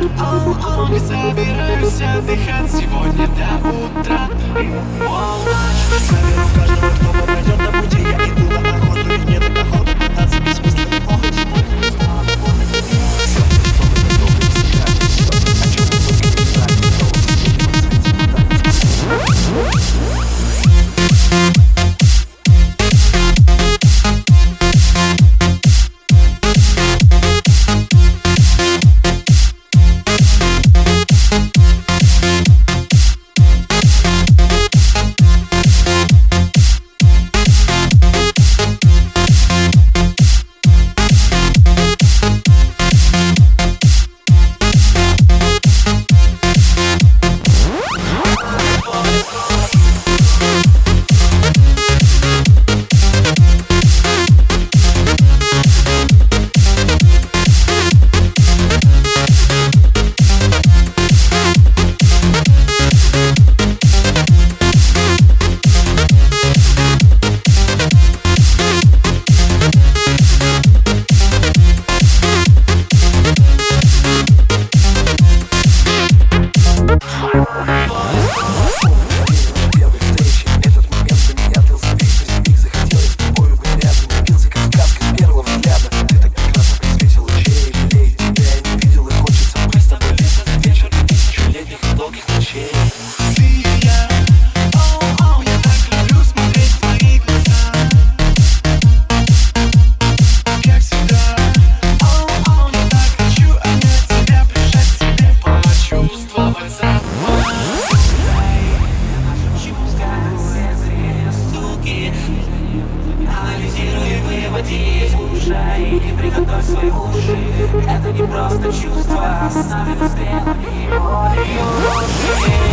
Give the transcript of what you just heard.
О, не собираюсь отдыхать сегодня до утра И полночь Мы соберем каждого, кто попадет на Води из и приготовь свои уши. Это не просто чувство, а сами стрелами море